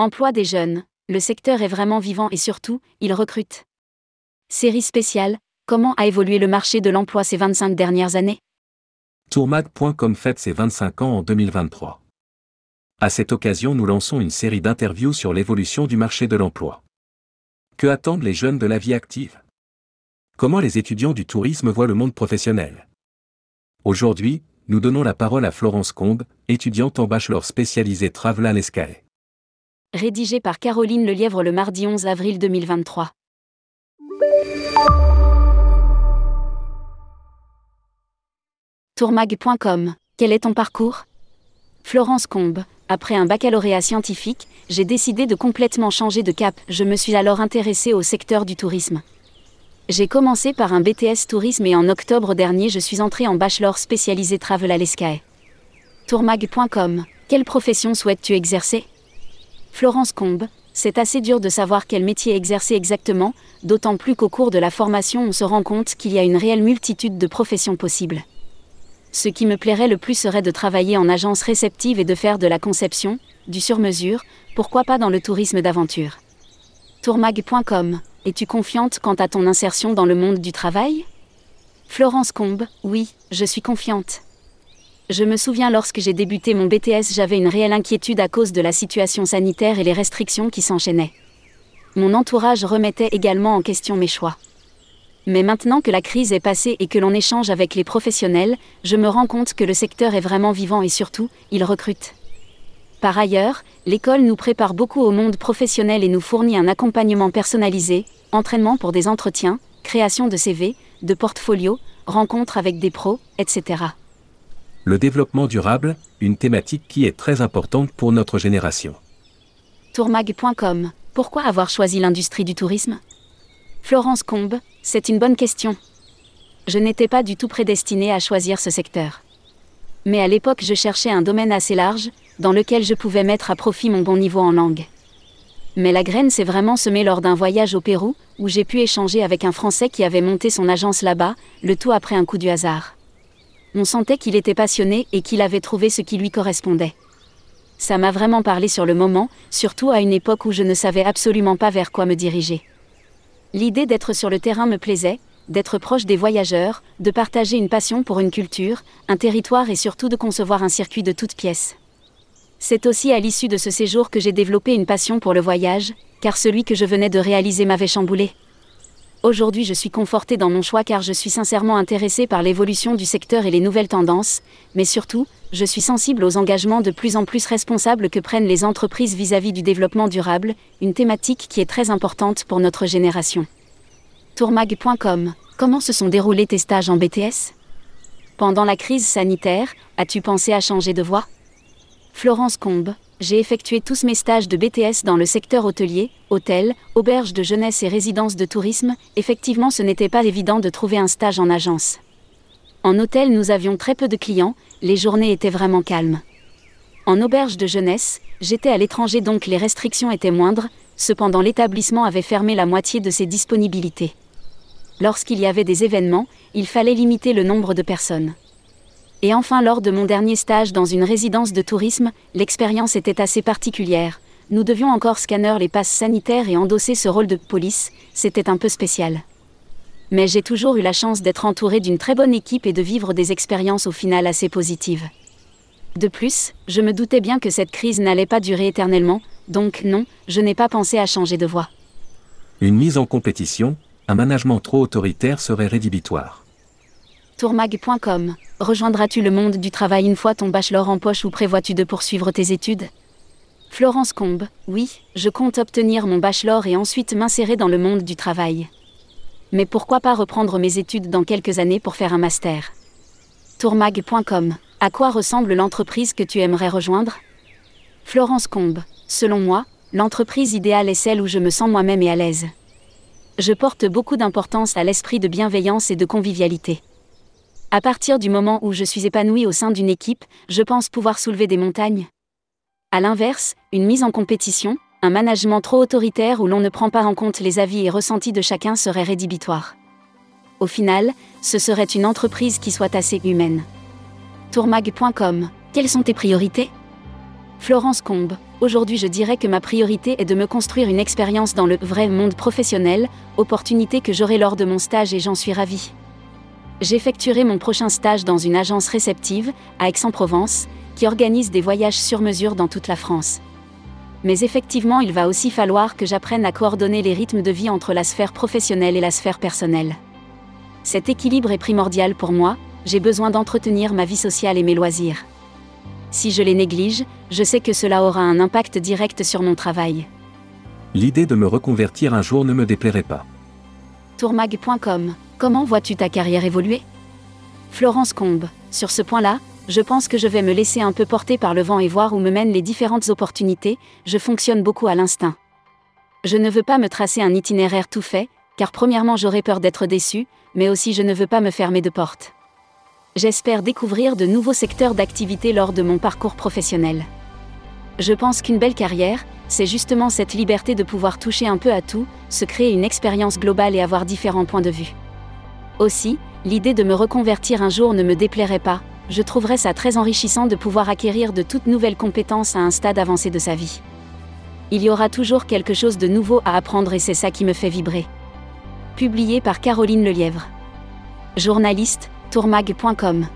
Emploi des jeunes, le secteur est vraiment vivant et surtout, il recrute. Série spéciale, comment a évolué le marché de l'emploi ces 25 dernières années? Tourmag.com fête ses 25 ans en 2023. À cette occasion, nous lançons une série d'interviews sur l'évolution du marché de l'emploi. Que attendent les jeunes de la vie active? Comment les étudiants du tourisme voient le monde professionnel? Aujourd'hui, nous donnons la parole à Florence Combe, étudiante en bachelor spécialisée Travel à l'ESCAE. Rédigé par Caroline Lelièvre le mardi 11 avril 2023. Tourmag.com Quel est ton parcours? Florence Combe, après un baccalauréat scientifique, j'ai décidé de complètement changer de cap. Je me suis alors intéressée au secteur du tourisme. J'ai commencé par un BTS tourisme et en octobre dernier je suis entrée en bachelor spécialisé travel à. Tourmag.com Quelle profession souhaites-tu exercer? Florence Combe, c'est assez dur de savoir quel métier exercer exactement, d'autant plus qu'au cours de la formation on se rend compte qu'il y a une réelle multitude de professions possibles. Ce qui me plairait le plus serait de travailler en agence réceptive et de faire de la conception, du sur-mesure, pourquoi pas dans le tourisme d'aventure. Tourmag.com Es-tu confiante quant à ton insertion dans le monde du travail? Florence Combe Oui, je suis confiante. Je me souviens lorsque j'ai débuté mon BTS, j'avais une réelle inquiétude à cause de la situation sanitaire et les restrictions qui s'enchaînaient. Mon entourage remettait également en question mes choix. Mais maintenant que la crise est passée et que l'on échange avec les professionnels, je me rends compte que le secteur est vraiment vivant et surtout, il recrute. Par ailleurs, l'école nous prépare beaucoup au monde professionnel et nous fournit un accompagnement personnalisé, entraînement pour des entretiens, création de CV, de portfolios, rencontres avec des pros, etc. Le développement durable, une thématique qui est très importante pour notre génération. Tourmag.com Pourquoi avoir choisi l'industrie du tourisme? Florence Combe, c'est une bonne question. Je n'étais pas du tout prédestinée à choisir ce secteur. Mais à l'époque, je cherchais un domaine assez large, dans lequel je pouvais mettre à profit mon bon niveau en langue. Mais la graine s'est vraiment semée lors d'un voyage au Pérou, où j'ai pu échanger avec un Français qui avait monté son agence là-bas, le tout après un coup du hasard. On sentait qu'il était passionné et qu'il avait trouvé ce qui lui correspondait. Ça m'a vraiment parlé sur le moment, surtout à une époque où je ne savais absolument pas vers quoi me diriger. L'idée d'être sur le terrain me plaisait, d'être proche des voyageurs, de partager une passion pour une culture, un territoire et surtout de concevoir un circuit de toutes pièces. C'est aussi à l'issue de ce séjour que j'ai développé une passion pour le voyage, car celui que je venais de réaliser m'avait chamboulé. Aujourd'hui je suis confortée dans mon choix car je suis sincèrement intéressée par l'évolution du secteur et les nouvelles tendances, mais surtout, je suis sensible aux engagements de plus en plus responsables que prennent les entreprises vis-à-vis du développement durable, une thématique qui est très importante pour notre génération. Tourmag.com Comment se sont déroulés tes stages en BTS Pendant la crise sanitaire, as-tu pensé à changer de voie? Florence Combe j'ai effectué tous mes stages de BTS dans le secteur hôtelier, hôtel, auberge de jeunesse et résidence de tourisme. Effectivement, ce n'était pas évident de trouver un stage en agence. En hôtel, nous avions très peu de clients, les journées étaient vraiment calmes. En auberge de jeunesse, j'étais à l'étranger donc les restrictions étaient moindres, cependant l'établissement avait fermé la moitié de ses disponibilités. Lorsqu'il y avait des événements, il fallait limiter le nombre de personnes. Et enfin, lors de mon dernier stage dans une résidence de tourisme, l'expérience était assez particulière. Nous devions encore scanner les passes sanitaires et endosser ce rôle de police, c'était un peu spécial. Mais j'ai toujours eu la chance d'être entouré d'une très bonne équipe et de vivre des expériences au final assez positives. De plus, je me doutais bien que cette crise n'allait pas durer éternellement, donc non, je n'ai pas pensé à changer de voie. Une mise en compétition, un management trop autoritaire serait rédhibitoire. Tourmag.com Rejoindras-tu le monde du travail une fois ton bachelor en poche ou prévois-tu de poursuivre tes études? Florence Combe Oui, je compte obtenir mon bachelor et ensuite m'insérer dans le monde du travail. Mais pourquoi pas reprendre mes études dans quelques années pour faire un master? Tourmag.com À quoi ressemble l'entreprise que tu aimerais rejoindre? Florence Combe Selon moi, l'entreprise idéale est celle où je me sens moi-même et à l'aise. Je porte beaucoup d'importance à l'esprit de bienveillance et de convivialité. À partir du moment où je suis épanouie au sein d'une équipe, je pense pouvoir soulever des montagnes. A l'inverse, une mise en compétition, un management trop autoritaire où l'on ne prend pas en compte les avis et ressentis de chacun serait rédhibitoire. Au final, ce serait une entreprise qui soit assez humaine. Tourmag.com Quelles sont tes priorités? Florence Combe Aujourd'hui je dirais que ma priorité est de me construire une expérience dans le vrai monde professionnel, opportunité que j'aurai lors de mon stage et j'en suis ravie. J'effectuerai mon prochain stage dans une agence réceptive, à Aix-en-Provence, qui organise des voyages sur mesure dans toute la France. Mais effectivement il va aussi falloir que j'apprenne à coordonner les rythmes de vie entre la sphère professionnelle et la sphère personnelle. Cet équilibre est primordial pour moi, j'ai besoin d'entretenir ma vie sociale et mes loisirs. Si je les néglige, je sais que cela aura un impact direct sur mon travail. L'idée de me reconvertir un jour ne me déplairait pas. Tourmag.com Comment vois-tu ta carrière évoluer? Florence Combe. Sur ce point-là, je pense que je vais me laisser un peu porter par le vent et voir où me mènent les différentes opportunités, je fonctionne beaucoup à l'instinct. Je ne veux pas me tracer un itinéraire tout fait, car premièrement j'aurais peur d'être déçu, mais aussi je ne veux pas me fermer de porte. J'espère découvrir de nouveaux secteurs d'activité lors de mon parcours professionnel. Je pense qu'une belle carrière, c'est justement cette liberté de pouvoir toucher un peu à tout, se créer une expérience globale et avoir différents points de vue. Aussi, l'idée de me reconvertir un jour ne me déplairait pas, je trouverais ça très enrichissant de pouvoir acquérir de toutes nouvelles compétences à un stade avancé de sa vie. Il y aura toujours quelque chose de nouveau à apprendre et c'est ça qui me fait vibrer. Publié par Caroline Lelièvre. Journaliste, tourmag.com